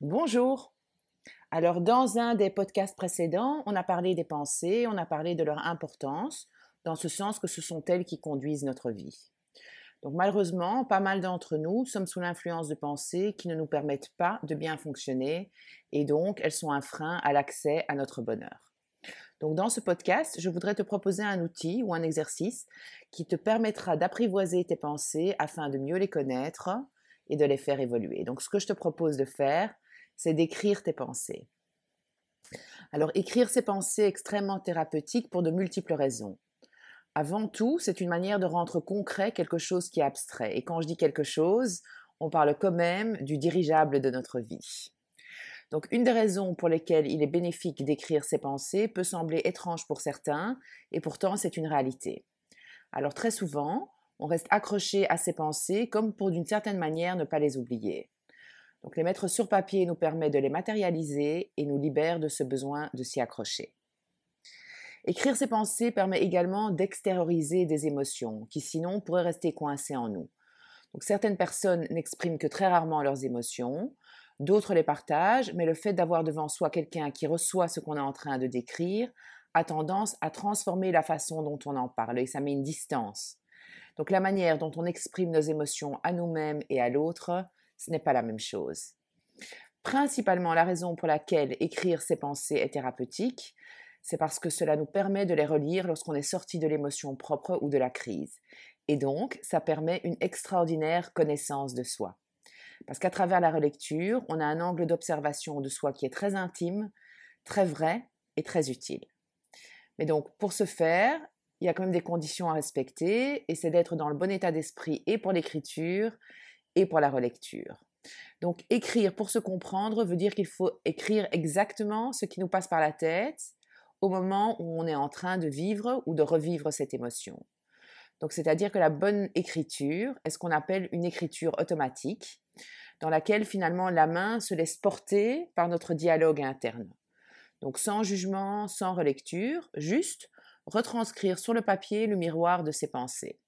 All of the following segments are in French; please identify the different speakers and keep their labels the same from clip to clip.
Speaker 1: Bonjour. Alors, dans un des podcasts précédents, on a parlé des pensées, on a parlé de leur importance, dans ce sens que ce sont elles qui conduisent notre vie. Donc, malheureusement, pas mal d'entre nous sommes sous l'influence de pensées qui ne nous permettent pas de bien fonctionner et donc elles sont un frein à l'accès à notre bonheur. Donc, dans ce podcast, je voudrais te proposer un outil ou un exercice qui te permettra d'apprivoiser tes pensées afin de mieux les connaître et de les faire évoluer. Donc, ce que je te propose de faire, c'est d'écrire tes pensées. Alors, écrire ses pensées est extrêmement thérapeutique pour de multiples raisons. Avant tout, c'est une manière de rendre concret quelque chose qui est abstrait. Et quand je dis quelque chose, on parle quand même du dirigeable de notre vie. Donc, une des raisons pour lesquelles il est bénéfique d'écrire ses pensées peut sembler étrange pour certains, et pourtant c'est une réalité. Alors, très souvent, on reste accroché à ses pensées comme pour d'une certaine manière ne pas les oublier. Donc les mettre sur papier nous permet de les matérialiser et nous libère de ce besoin de s'y accrocher. Écrire ses pensées permet également d'extérioriser des émotions qui sinon pourraient rester coincées en nous. Donc certaines personnes n'expriment que très rarement leurs émotions, d'autres les partagent, mais le fait d'avoir devant soi quelqu'un qui reçoit ce qu'on est en train de décrire a tendance à transformer la façon dont on en parle et ça met une distance. Donc la manière dont on exprime nos émotions à nous-mêmes et à l'autre ce n'est pas la même chose. Principalement, la raison pour laquelle écrire ses pensées est thérapeutique, c'est parce que cela nous permet de les relire lorsqu'on est sorti de l'émotion propre ou de la crise. Et donc, ça permet une extraordinaire connaissance de soi. Parce qu'à travers la relecture, on a un angle d'observation de soi qui est très intime, très vrai et très utile. Mais donc, pour ce faire, il y a quand même des conditions à respecter, et c'est d'être dans le bon état d'esprit et pour l'écriture, et pour la relecture. Donc écrire pour se comprendre veut dire qu'il faut écrire exactement ce qui nous passe par la tête au moment où on est en train de vivre ou de revivre cette émotion. Donc c'est-à-dire que la bonne écriture est ce qu'on appelle une écriture automatique dans laquelle finalement la main se laisse porter par notre dialogue interne. Donc sans jugement, sans relecture, juste retranscrire sur le papier le miroir de ses pensées.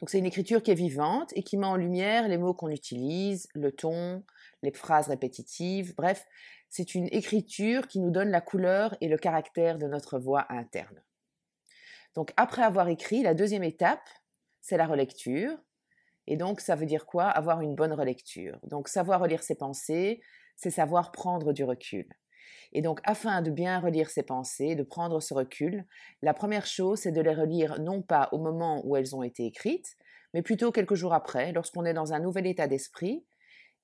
Speaker 1: Donc c'est une écriture qui est vivante et qui met en lumière les mots qu'on utilise, le ton, les phrases répétitives, bref, c'est une écriture qui nous donne la couleur et le caractère de notre voix interne. Donc après avoir écrit, la deuxième étape, c'est la relecture. Et donc ça veut dire quoi? Avoir une bonne relecture. Donc savoir relire ses pensées, c'est savoir prendre du recul. Et donc, afin de bien relire ses pensées, de prendre ce recul, la première chose, c'est de les relire non pas au moment où elles ont été écrites, mais plutôt quelques jours après, lorsqu'on est dans un nouvel état d'esprit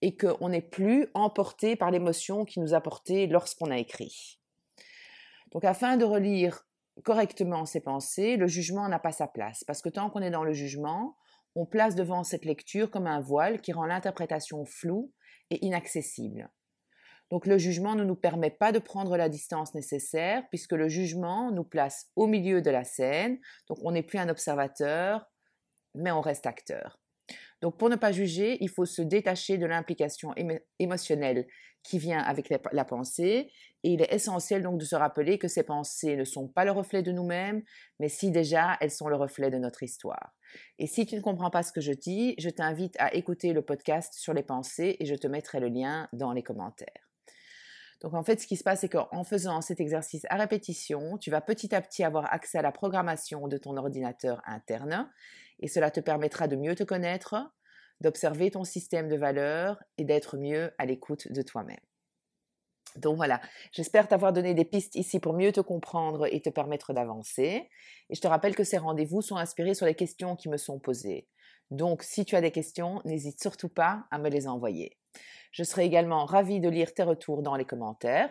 Speaker 1: et qu'on n'est plus emporté par l'émotion qui nous a porté lorsqu'on a écrit. Donc, afin de relire correctement ses pensées, le jugement n'a pas sa place, parce que tant qu'on est dans le jugement, on place devant cette lecture comme un voile qui rend l'interprétation floue et inaccessible. Donc le jugement ne nous permet pas de prendre la distance nécessaire puisque le jugement nous place au milieu de la scène. Donc on n'est plus un observateur, mais on reste acteur. Donc pour ne pas juger, il faut se détacher de l'implication émotionnelle qui vient avec la pensée et il est essentiel donc de se rappeler que ces pensées ne sont pas le reflet de nous-mêmes, mais si déjà elles sont le reflet de notre histoire. Et si tu ne comprends pas ce que je dis, je t'invite à écouter le podcast sur les pensées et je te mettrai le lien dans les commentaires. Donc en fait, ce qui se passe, c'est qu'en faisant cet exercice à répétition, tu vas petit à petit avoir accès à la programmation de ton ordinateur interne et cela te permettra de mieux te connaître, d'observer ton système de valeurs et d'être mieux à l'écoute de toi-même. Donc voilà, j'espère t'avoir donné des pistes ici pour mieux te comprendre et te permettre d'avancer. Et je te rappelle que ces rendez-vous sont inspirés sur les questions qui me sont posées. Donc si tu as des questions, n'hésite surtout pas à me les envoyer. Je serai également ravie de lire tes retours dans les commentaires.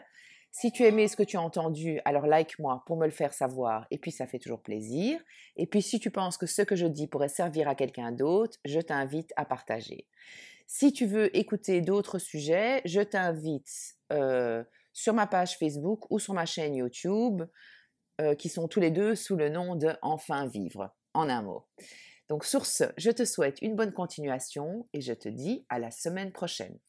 Speaker 1: Si tu aimais ce que tu as entendu, alors like-moi pour me le faire savoir et puis ça fait toujours plaisir. Et puis si tu penses que ce que je dis pourrait servir à quelqu'un d'autre, je t'invite à partager. Si tu veux écouter d'autres sujets, je t'invite euh, sur ma page Facebook ou sur ma chaîne YouTube, euh, qui sont tous les deux sous le nom de Enfin Vivre, en un mot. Donc sur ce, je te souhaite une bonne continuation et je te dis à la semaine prochaine.